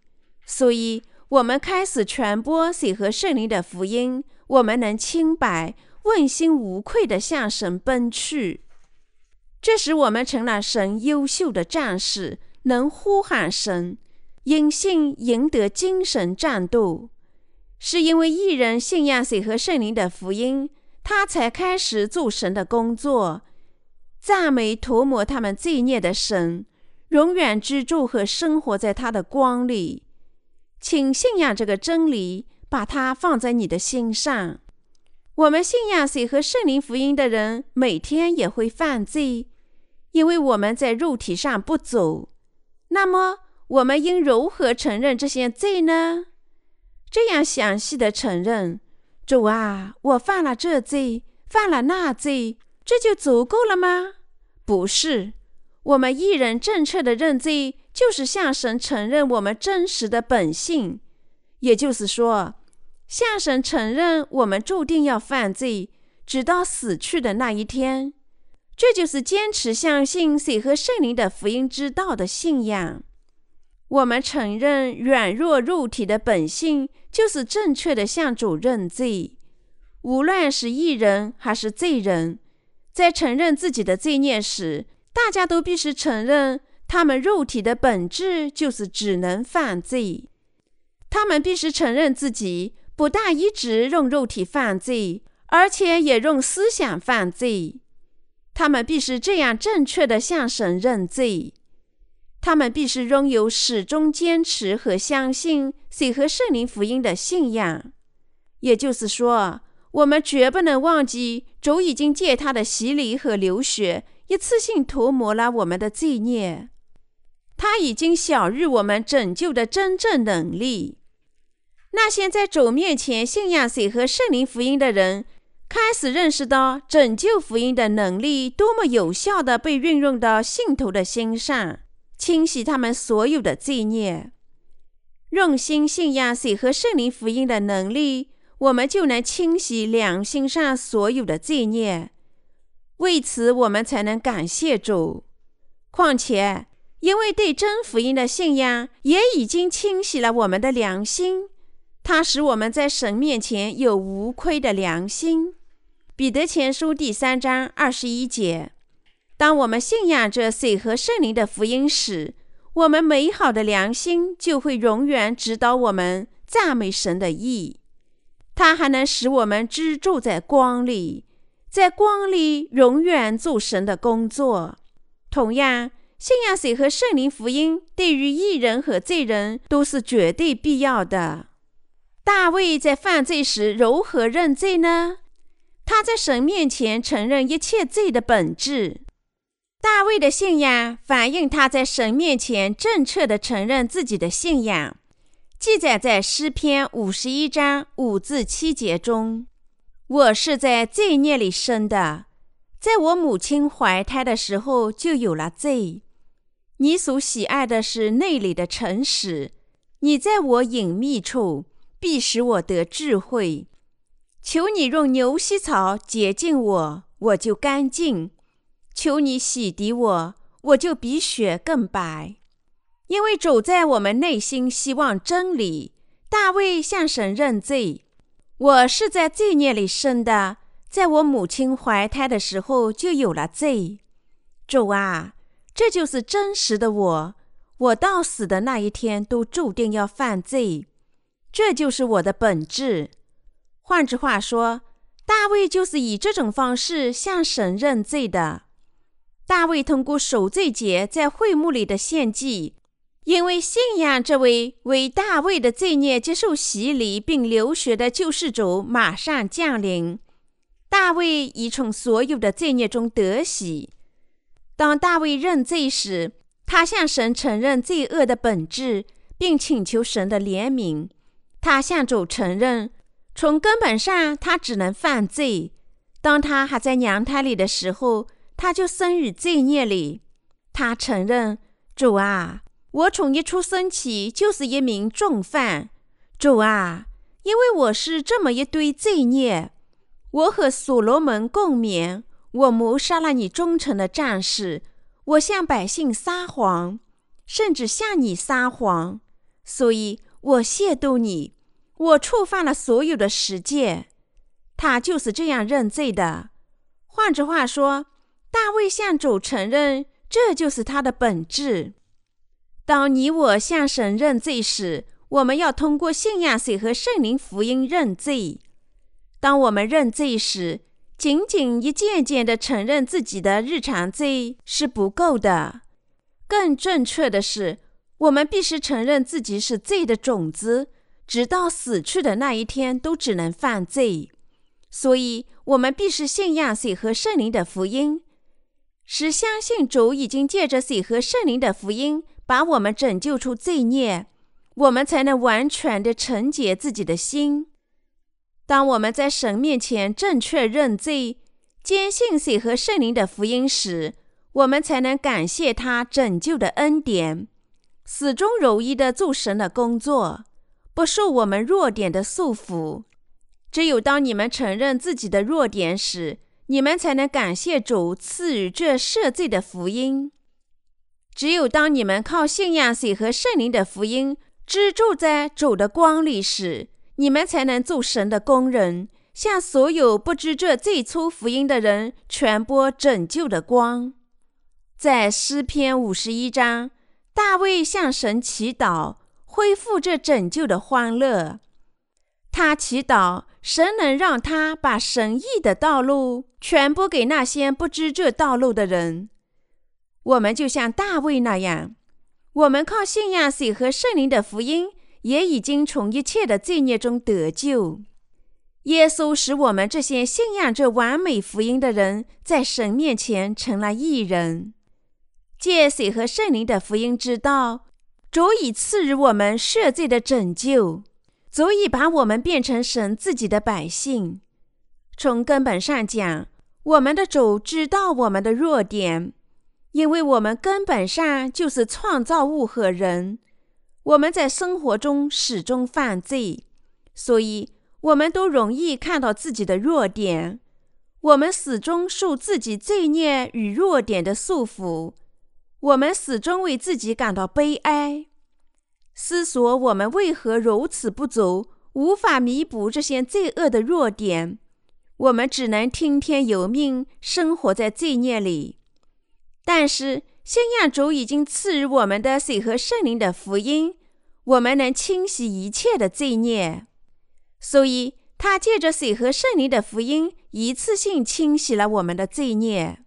所以，我们开始传播水和圣灵的福音，我们能清白。问心无愧地向神奔去，这使我们成了神优秀的战士，能呼喊神，因信赢得精神战斗。是因为一人信仰水和圣灵的福音，他才开始做神的工作，赞美涂抹他们罪孽的神，永远居住和生活在他的光里。请信仰这个真理，把它放在你的心上。我们信仰水和圣灵福音的人，每天也会犯罪，因为我们在肉体上不走。那么，我们应如何承认这些罪呢？这样详细的承认：主啊，我犯了这罪，犯了那罪，这就足够了吗？不是，我们一人正确的认罪，就是向神承认我们真实的本性，也就是说。向神承认我们注定要犯罪，直到死去的那一天，这就是坚持相信水和圣灵的福音之道的信仰。我们承认软弱肉体的本性，就是正确的向主认罪。无论是义人还是罪人，在承认自己的罪孽时，大家都必须承认，他们肉体的本质就是只能犯罪。他们必须承认自己。不但一直用肉体犯罪，而且也用思想犯罪。他们必须这样正确地向神认罪。他们必须拥有始终坚持和相信水和圣灵福音的信仰。也就是说，我们绝不能忘记主已经借他的洗礼和流血，一次性涂抹了我们的罪孽。他已经晓諭我们拯救的真正能力。那些在主面前信仰水和圣灵福音的人，开始认识到拯救福音的能力多么有效地被运用到信徒的心上，清洗他们所有的罪孽。用心信仰水和圣灵福音的能力，我们就能清洗良心上所有的罪孽。为此，我们才能感谢主。况且，因为对真福音的信仰，也已经清洗了我们的良心。它使我们在神面前有无亏的良心。彼得前书第三章二十一节：当我们信仰着水和圣灵的福音时，我们美好的良心就会永远指导我们赞美神的义。它还能使我们居住在光里，在光里永远做神的工作。同样，信仰水和圣灵福音对于义人和罪人都是绝对必要的。大卫在犯罪时如何认罪呢？他在神面前承认一切罪的本质。大卫的信仰反映他在神面前正确地承认自己的信仰，记载在诗篇五十一章五至七节中：“我是在罪孽里生的，在我母亲怀胎的时候就有了罪。你所喜爱的是内里的诚实，你在我隐秘处必使我得智慧。求你用牛膝草洁净我，我就干净；求你洗涤我，我就比雪更白。因为主在我们内心希望真理。大卫向神认罪：“我是在罪孽里生的，在我母亲怀胎的时候就有了罪。主啊，这就是真实的我。我到死的那一天都注定要犯罪，这就是我的本质。换句话说，大卫就是以这种方式向神认罪的。大卫通过守罪节在会幕里的献祭。”因为信仰这位为大卫的罪孽接受洗礼并流血的救世主马上降临，大卫已从所有的罪孽中得洗。当大卫认罪时，他向神承认罪恶的本质，并请求神的怜悯。他向主承认，从根本上他只能犯罪。当他还在娘胎里的时候，他就生于罪孽里。他承认，主啊。我从一出生起就是一名重犯，主啊，因为我是这么一堆罪孽，我和所罗门共眠，我谋杀了你忠诚的战士，我向百姓撒谎，甚至向你撒谎，所以我亵渎你，我触犯了所有的十诫。他就是这样认罪的。换句话说，大卫向主承认，这就是他的本质。当你我向神认罪时，我们要通过信仰水和圣灵福音认罪。当我们认罪时，仅仅一件件地承认自己的日常罪是不够的。更正确的是，我们必须承认自己是罪的种子，直到死去的那一天都只能犯罪。所以，我们必须信仰水和圣灵的福音，是相信主已经借着水和圣灵的福音。把我们拯救出罪孽，我们才能完全的纯洁自己的心。当我们在神面前正确认罪、坚信水和圣灵的福音时，我们才能感谢他拯救的恩典，始终如一的做神的工作，不受我们弱点的束缚。只有当你们承认自己的弱点时，你们才能感谢主赐予这赦罪的福音。只有当你们靠信仰水和圣灵的福音支住在主的光里时，你们才能做神的工人，向所有不知这最初福音的人传播拯救的光。在诗篇五十一章，大卫向神祈祷，恢复这拯救的欢乐。他祈祷神能让他把神意的道路传播给那些不知这道路的人。我们就像大卫那样，我们靠信仰水和圣灵的福音，也已经从一切的罪孽中得救。耶稣使我们这些信仰着完美福音的人，在神面前成了义人。借水和圣灵的福音之道，足以赐予我们赦罪的拯救，足以把我们变成神自己的百姓。从根本上讲，我们的主知道我们的弱点。因为我们根本上就是创造物和人，我们在生活中始终犯罪，所以我们都容易看到自己的弱点。我们始终受自己罪孽与弱点的束缚，我们始终为自己感到悲哀，思索我们为何如此不足，无法弥补这些罪恶的弱点。我们只能听天由命，生活在罪孽里。但是，信仰主已经赐予我们的水和圣灵的福音，我们能清洗一切的罪孽。所以，他借着水和圣灵的福音，一次性清洗了我们的罪孽。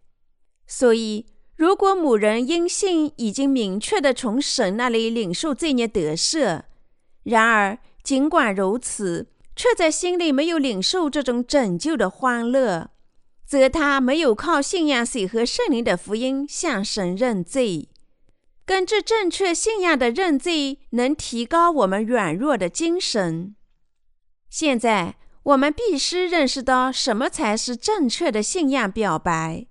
所以，如果某人因信已经明确地从神那里领受罪孽得赦，然而尽管如此，却在心里没有领受这种拯救的欢乐。则他没有靠信仰水和圣灵的福音向神认罪，根据正确信仰的认罪能提高我们软弱的精神。现在我们必须认识到什么才是正确的信仰表白。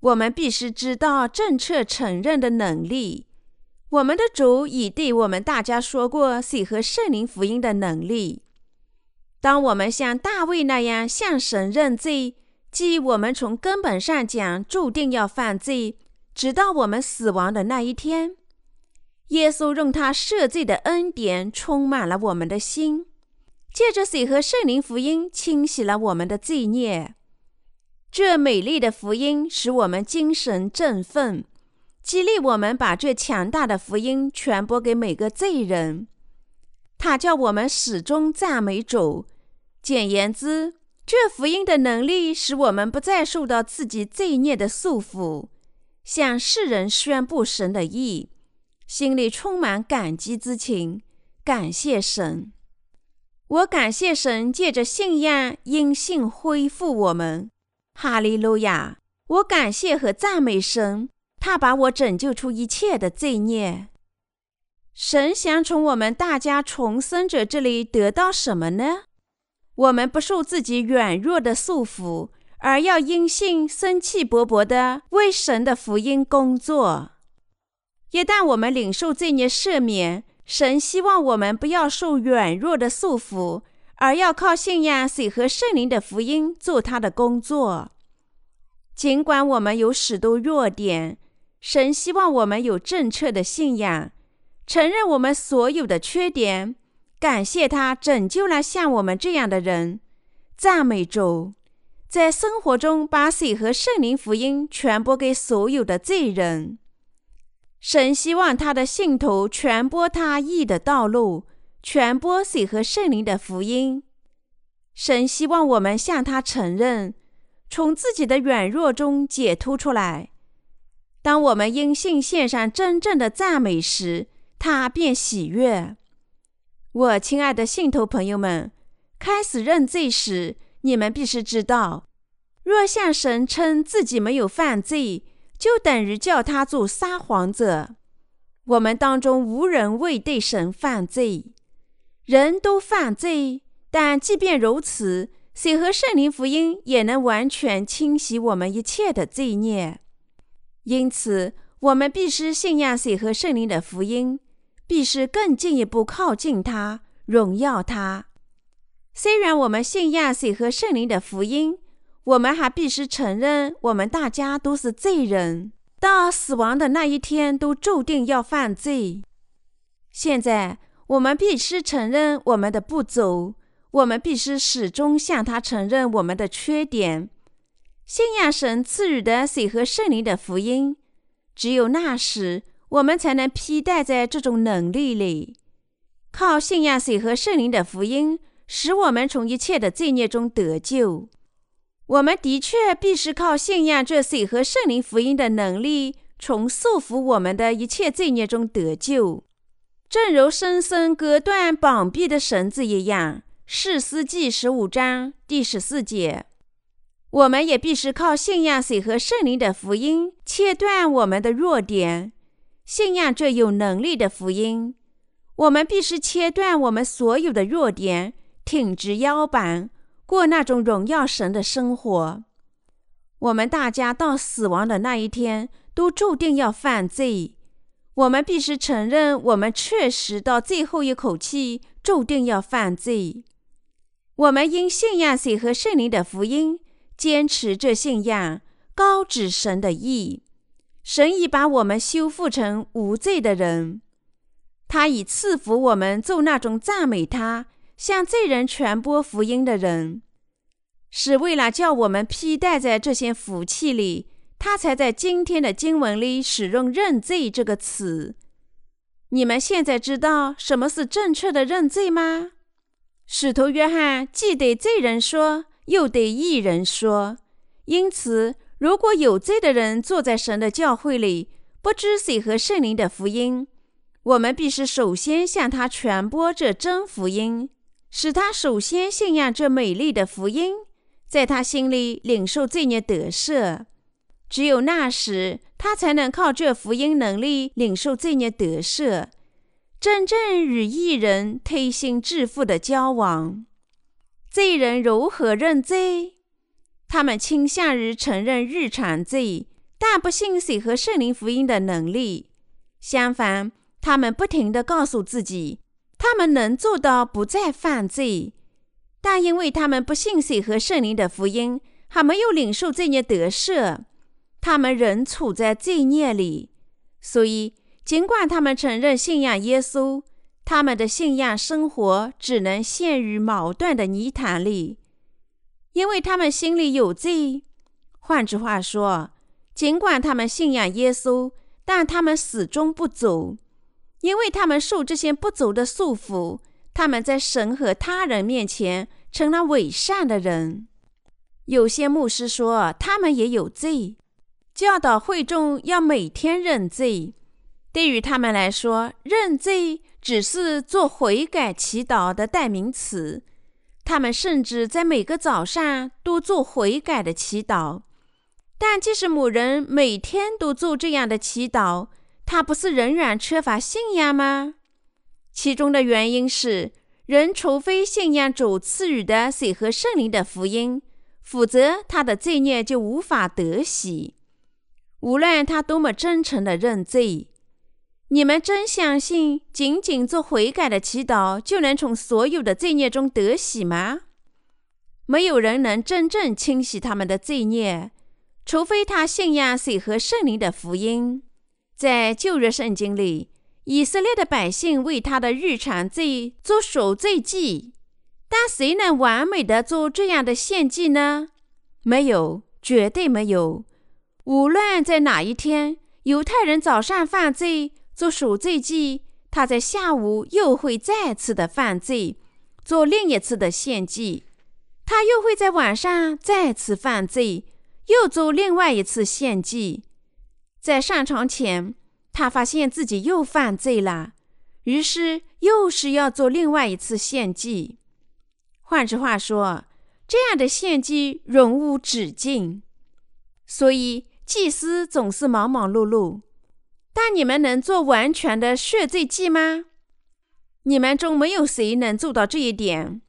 我们必须知道正确承认的能力。我们的主已对我们大家说过谁和圣灵福音的能力。当我们像大卫那样向神认罪，即我们从根本上讲注定要犯罪，直到我们死亡的那一天，耶稣用他赦罪的恩典充满了我们的心，借着水和圣灵福音清洗了我们的罪孽。这美丽的福音使我们精神振奋，激励我们把这强大的福音传播给每个罪人。他叫我们始终赞美主。简言之，这福音的能力使我们不再受到自己罪孽的束缚，向世人宣布神的意，心里充满感激之情。感谢神！我感谢神，借着信仰因信恢复我们。哈利路亚！我感谢和赞美神，他把我拯救出一切的罪孽。神想从我们大家重生者这里得到什么呢？我们不受自己软弱的束缚，而要因信生气勃勃地为神的福音工作。一旦我们领受罪孽赦免，神希望我们不要受软弱的束缚，而要靠信仰水和圣灵的福音做他的工作。尽管我们有许多弱点，神希望我们有正确的信仰，承认我们所有的缺点。感谢他拯救了像我们这样的人，赞美主，在生活中把水和圣灵福音传播给所有的罪人。神希望他的信徒传播他义的道路，传播水和圣灵的福音。神希望我们向他承认，从自己的软弱中解脱出来。当我们因信献上真正的赞美时，他便喜悦。我亲爱的信徒朋友们，开始认罪时，你们必须知道：若向神称自己没有犯罪，就等于叫他做撒谎者。我们当中无人未对神犯罪，人都犯罪。但即便如此，水和圣灵福音也能完全清洗我们一切的罪孽。因此，我们必须信仰水和圣灵的福音。必须更进一步靠近他，荣耀他。虽然我们信仰水和圣灵的福音，我们还必须承认，我们大家都是罪人，到死亡的那一天都注定要犯罪。现在，我们必须承认我们的不足，我们必须始终向他承认我们的缺点。信仰神赐予的水和圣灵的福音，只有那时，我们才能披戴在这种能力里，靠信仰水和圣灵的福音，使我们从一切的罪孽中得救。我们的确必须靠信仰这水和圣灵福音的能力，从束缚我们的一切罪孽中得救。正如生生割断绑臂的绳子一样，士师记十五章第十四节。我们也必须靠信仰水和圣灵的福音，切断我们的弱点。信仰这有能力的福音，我们必须切断我们所有的弱点，挺直腰板，过那种荣耀神的生活。我们大家到死亡的那一天都注定要犯罪，我们必须承认，我们确实到最后一口气注定要犯罪。我们因信仰水和圣灵的福音，坚持这信仰，高举神的义。神已把我们修复成无罪的人，他已赐福我们做那种赞美他、向罪人传播福音的人，是为了叫我们披戴在这些福气里，他才在今天的经文里使用“认罪”这个词。你们现在知道什么是正确的认罪吗？使徒约翰既对罪人说，又对义人说，因此。如果有罪的人坐在神的教会里，不知水和圣灵的福音，我们必须首先向他传播这真福音，使他首先信仰这美丽的福音，在他心里领受罪孽得赦。只有那时，他才能靠这福音能力领受罪孽得赦，真正与异人推心置腹的交往。罪人如何认罪？他们倾向于承认日常罪，但不信水和圣灵福音的能力。相反，他们不停地告诉自己，他们能做到不再犯罪，但因为他们不信水和圣灵的福音，还没有领受罪孽得赦，他们仍处在罪孽里。所以，尽管他们承认信仰耶稣，他们的信仰生活只能陷于矛盾的泥潭里，因为他们心里有罪。换句话说，尽管他们信仰耶稣，但他们始终不走，因为他们受这些不走的束缚。他们在神和他人面前成了伪善的人。有些牧师说，他们也有罪。教导会众要每天认罪，对于他们来说，认罪只是做悔改祈祷的代名词。他们甚至在每个早上都做悔改的祈祷。但即使某人每天都做这样的祈祷，他不是仍然缺乏信仰吗？其中的原因是，人除非信仰主赐予的水和圣灵的福音，否则他的罪孽就无法得洗。无论他多么真诚的认罪，你们真相信仅仅做悔改的祈祷就能从所有的罪孽中得洗吗？没有人能真正清洗他们的罪孽，除非他信仰水和圣灵的福音。在旧约圣经里，以色列的百姓为他的日常罪做赎罪祭，但谁能完美地做这样的献祭呢？没有，绝对没有。无论在哪一天，犹太人早上犯罪做赎罪祭，他在下午又会再次的犯罪，做另一次的献祭；他又会在晚上再次犯罪，又做另外一次献祭。在上床前，他发现自己又犯罪了，于是又是要做另外一次献祭。换句话说，这样的献祭永无止境，所以。祭司总是忙忙碌碌，但你们能做完全的血罪祭吗？你们中没有谁能做到这一点。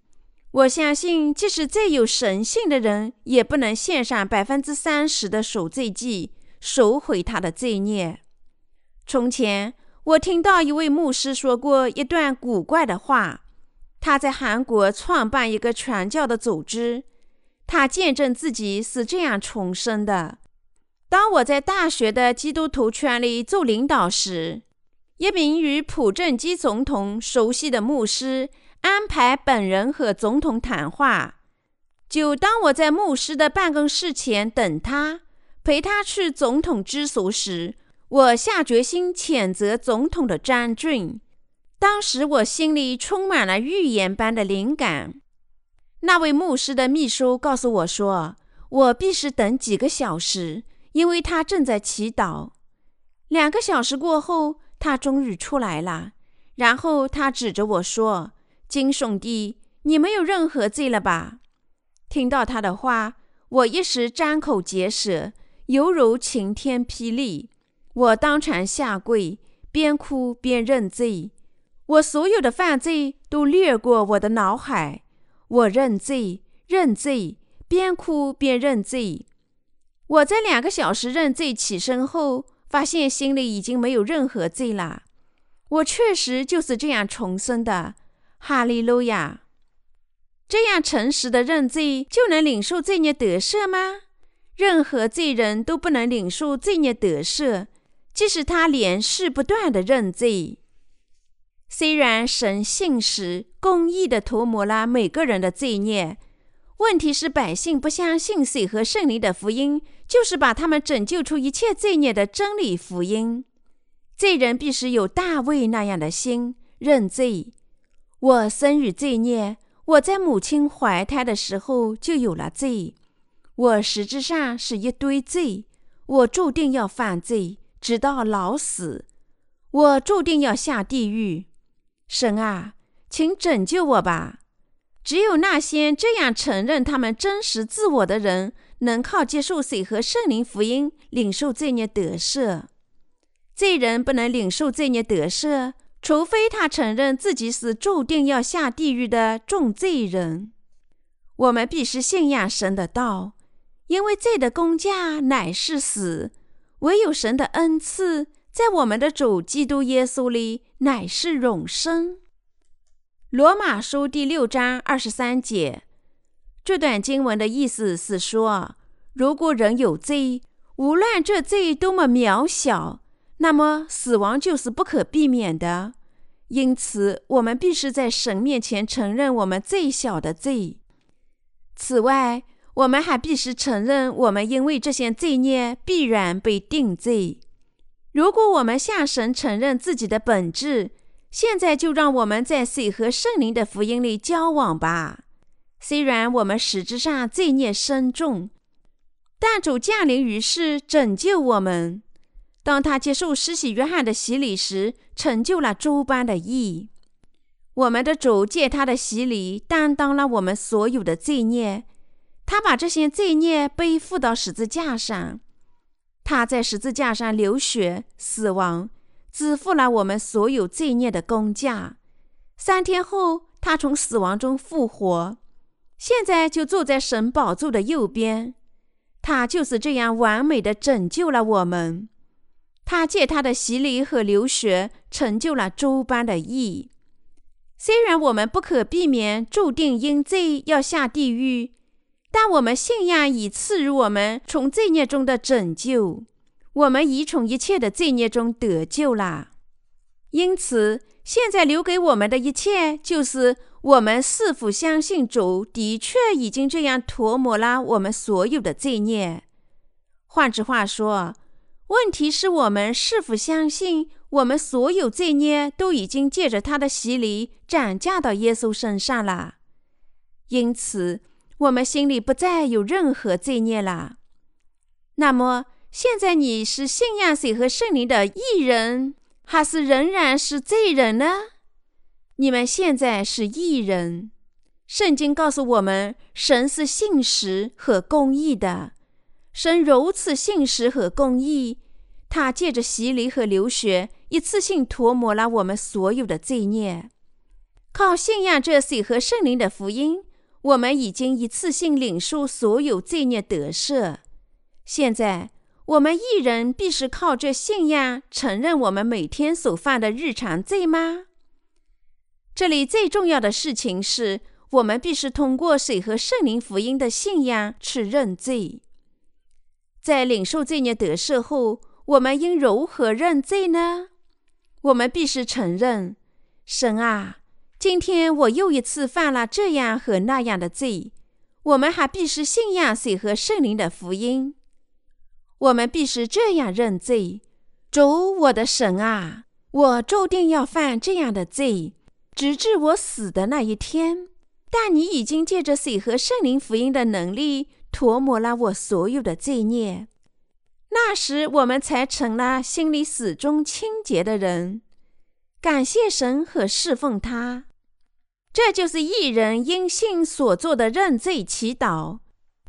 我相信，即使最有神性的人，也不能献上百分之三十的赎罪祭，赎回他的罪孽。从前，我听到一位牧师说过一段古怪的话。他在韩国创办一个传教的组织，他见证自己是这样重生的。当我在大学的基督徒圈里做领导时，一名与朴正基总统熟悉的牧师安排本人和总统谈话。就当我在牧师的办公室前等他，陪他去总统之所时，我下决心谴责总统的专政。当时我心里充满了预言般的灵感。那位牧师的秘书告诉我说，我必须等几个小时。因为他正在祈祷。两个小时过后，他终于出来了。然后他指着我说：“金兄弟，你没有任何罪了吧？”听到他的话，我一时张口结舌，犹如晴天霹雳。我当场下跪，边哭边认罪。我所有的犯罪都掠过我的脑海。我认罪，认罪，边哭边认罪。我在两个小时认罪起身后，发现心里已经没有任何罪了。我确实就是这样重生的，哈利路亚！这样诚实的认罪，就能领受罪孽得赦吗？任何罪人都不能领受罪孽得赦，即使他连续不断的认罪。虽然神信实、公义的涂抹了每个人的罪孽。问题是百姓不相信水和圣灵的福音，就是把他们拯救出一切罪孽的真理福音。罪人必须有大卫那样的心，认罪。我生于罪孽，我在母亲怀胎的时候就有了罪。我实质上是一堆罪，我注定要犯罪，直到老死。我注定要下地狱。神啊，请拯救我吧！只有那些这样承认他们真实自我的人，能靠接受水和圣灵福音领受罪孽得赦。罪人不能领受罪孽得赦，除非他承认自己是注定要下地狱的重罪人。我们必须信仰神的道，因为罪的工价乃是死，唯有神的恩赐在我们的主基督耶稣里乃是永生。罗马书第六章二十三节，这段经文的意思是说，如果人有罪，无论这罪多么渺小，那么死亡就是不可避免的。因此，我们必须在神面前承认我们最小的罪。此外，我们还必须承认，我们因为这些罪孽必然被定罪。如果我们向神承认自己的本质，现在就让我们在水和圣灵的福音里交往吧。虽然我们实质上罪孽深重，但主降临于世，拯救我们。当他接受施洗约翰的洗礼时，成就了诸般的义。我们的主借他的洗礼，担当了我们所有的罪孽。他把这些罪孽背负到十字架上，他在十字架上流血、死亡，支付了我们所有罪孽的工价。三天后，他从死亡中复活，现在就坐在神宝座的右边。他就是这样完美的拯救了我们。他借他的洗礼和流血，成就了周般的义。虽然我们不可避免注定因罪要下地狱，但我们信仰已赐予我们从罪孽中的拯救，我们已从一切的罪孽中得救了。因此，现在留给我们的一切，就是我们是否相信主的确已经这样涂抹了我们所有的罪孽。换句话说，问题是我们是否相信？我们所有罪孽都已经借着他的洗礼涨价到耶稣身上了，因此我们心里不再有任何罪孽了。那么，现在你是信仰水和圣灵的义人，还是仍然是罪人呢？你们现在是义人。圣经告诉我们，神是信实和公义的。神如此信实和公义，他借着洗礼和流血。一次性涂抹了我们所有的罪孽，靠信仰这水和圣灵的福音，我们已经一次性领受所有罪孽得赦。现在，我们义人必须靠这信仰承认我们每天所犯的日常罪吗？这里最重要的事情是我们必须通过水和圣灵福音的信仰去认罪。在领受罪孽得赦后，我们应如何认罪呢？我们必须承认，神啊，今天我又一次犯了这样和那样的罪。我们还必须信仰水和圣灵的福音。我们必须这样认罪：主，我的神啊，我注定要犯这样的罪，直至我死的那一天。但你已经借着水和圣灵福音的能力，涂抹了我所有的罪孽。那时，我们才成了心里始终清洁的人。感谢神和侍奉他，这就是一人因信所做的认罪祈祷。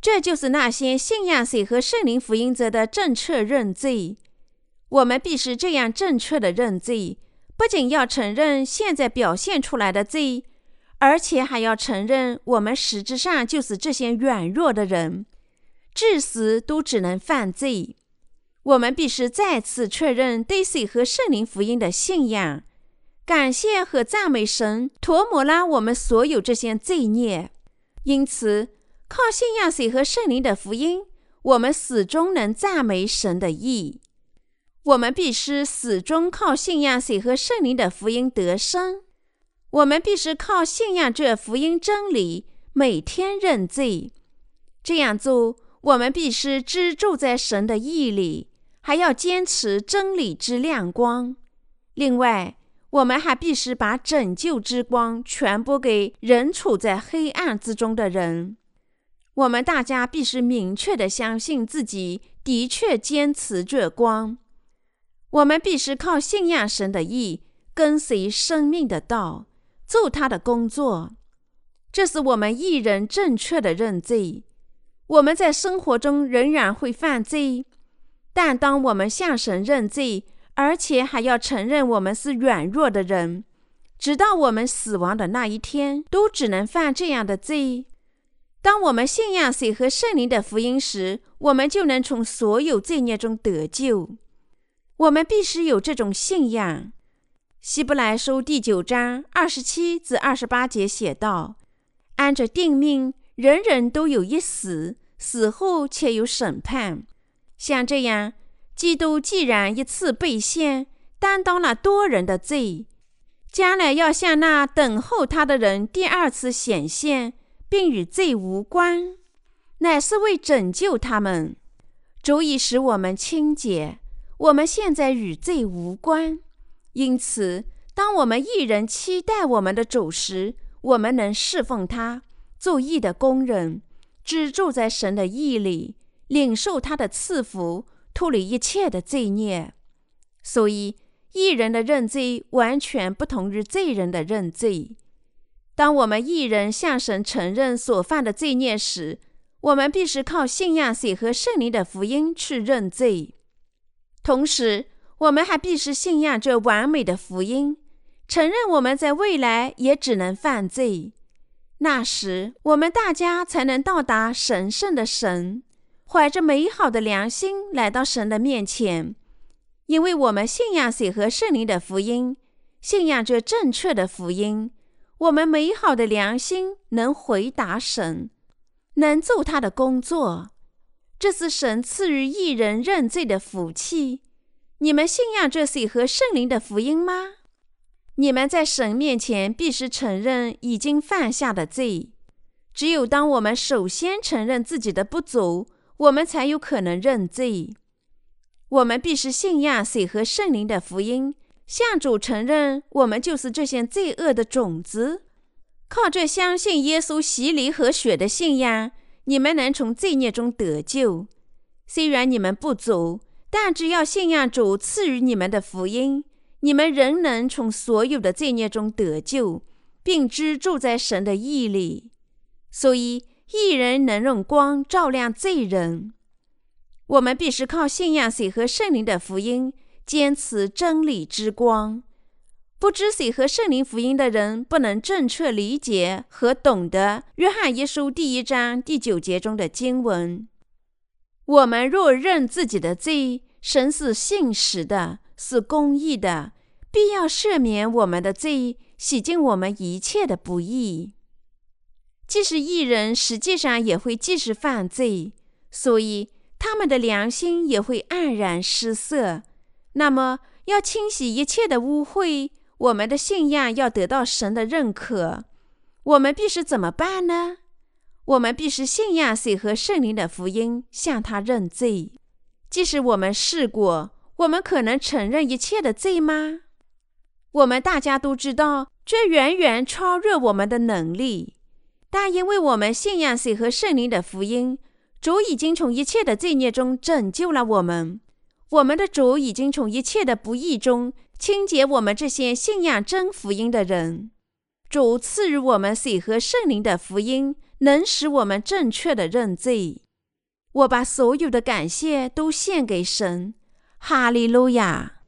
这就是那些信仰水和圣灵福音者的正确认罪。我们必须这样正确的认罪，不仅要承认现在表现出来的罪，而且还要承认我们实质上就是这些软弱的人，至死都只能犯罪。我们必须再次确认对水和圣灵福音的信仰，感谢和赞美神，涂抹了我们所有这些罪孽。因此，靠信仰水和圣灵的福音，我们始终能赞美神的义。我们必须始终靠信仰水和圣灵的福音得生。我们必须靠信仰这福音真理，每天认罪。这样做，我们必须支住在神的义里。还要坚持真理之亮光。另外，我们还必须把拯救之光传播给仍处在黑暗之中的人。我们大家必须明确地相信自己的确坚持这光。我们必须靠信仰神的意，跟随生命的道，做他的工作。这是我们一人正确的认罪。我们在生活中仍然会犯罪。但当我们向神认罪，而且还要承认我们是软弱的人，直到我们死亡的那一天，都只能犯这样的罪。当我们信仰水和圣灵的福音时，我们就能从所有罪孽中得救。我们必须有这种信仰。希伯来书第九章二十七至二十八节写道：“按着定命，人人都有一死，死后且有审判。像这样，基督既然一次被献，担当了多人的罪，将来要向那等候他的人第二次显现，并与罪无关，乃是为拯救他们，足以使我们清洁。”我们现在与罪无关，因此，当我们一人期待我们的主时，我们能侍奉他，做义的工人，居住在神的义里，领受他的赐福，脱离一切的罪孽。所以，义人的认罪完全不同于罪人的认罪。当我们一人向神承认所犯的罪孽时，我们必须靠信仰水和圣灵的福音去认罪。同时，我们还必须信仰这完美的福音，承认我们在未来也只能犯罪。那时，我们大家才能到达神圣的神，怀着美好的良心来到神的面前。因为我们信仰水和圣灵的福音，信仰这正确的福音，我们美好的良心能回答神，能做他的工作。这是神赐予一人认罪的福气。你们信仰这水和圣灵的福音吗？你们在神面前必须承认已经犯下的罪。只有当我们首先承认自己的不足，我们才有可能认罪。我们必须信仰水和圣灵的福音，向主承认我们就是这些罪恶的种子。靠着相信耶稣洗礼和血的信仰。你们能从罪孽中得救，虽然你们不足，但只要信仰主赐予你们的福音，你们仍能从所有的罪孽中得救，并居住在神的义里。所以，一人能用光照亮罪人。我们必须靠信仰水和圣灵的福音，坚持真理之光。不知水和圣灵福音的人，不能正确理解和懂得约翰一书第一章第九节中的经文。我们若认自己的罪，神是信实的，是公义的，必要赦免我们的罪，洗净我们一切的不义。即使义人，实际上也会继续犯罪，所以他们的良心也会黯然失色。那么，要清洗一切的污秽。我们的信仰要得到神的认可，我们必须怎么办呢？我们必须信仰水和圣灵的福音，向他认罪。即使我们试过，我们可能承认一切的罪吗？我们大家都知道，这远远超越我们的能力。但因为我们信仰水和圣灵的福音，主已经从一切的罪孽中拯救了我们。我们的主已经从一切的不义中。清洁我们这些信仰真福音的人，主赐予我们水和圣灵的福音，能使我们正确的认罪。我把所有的感谢都献给神，哈利路亚。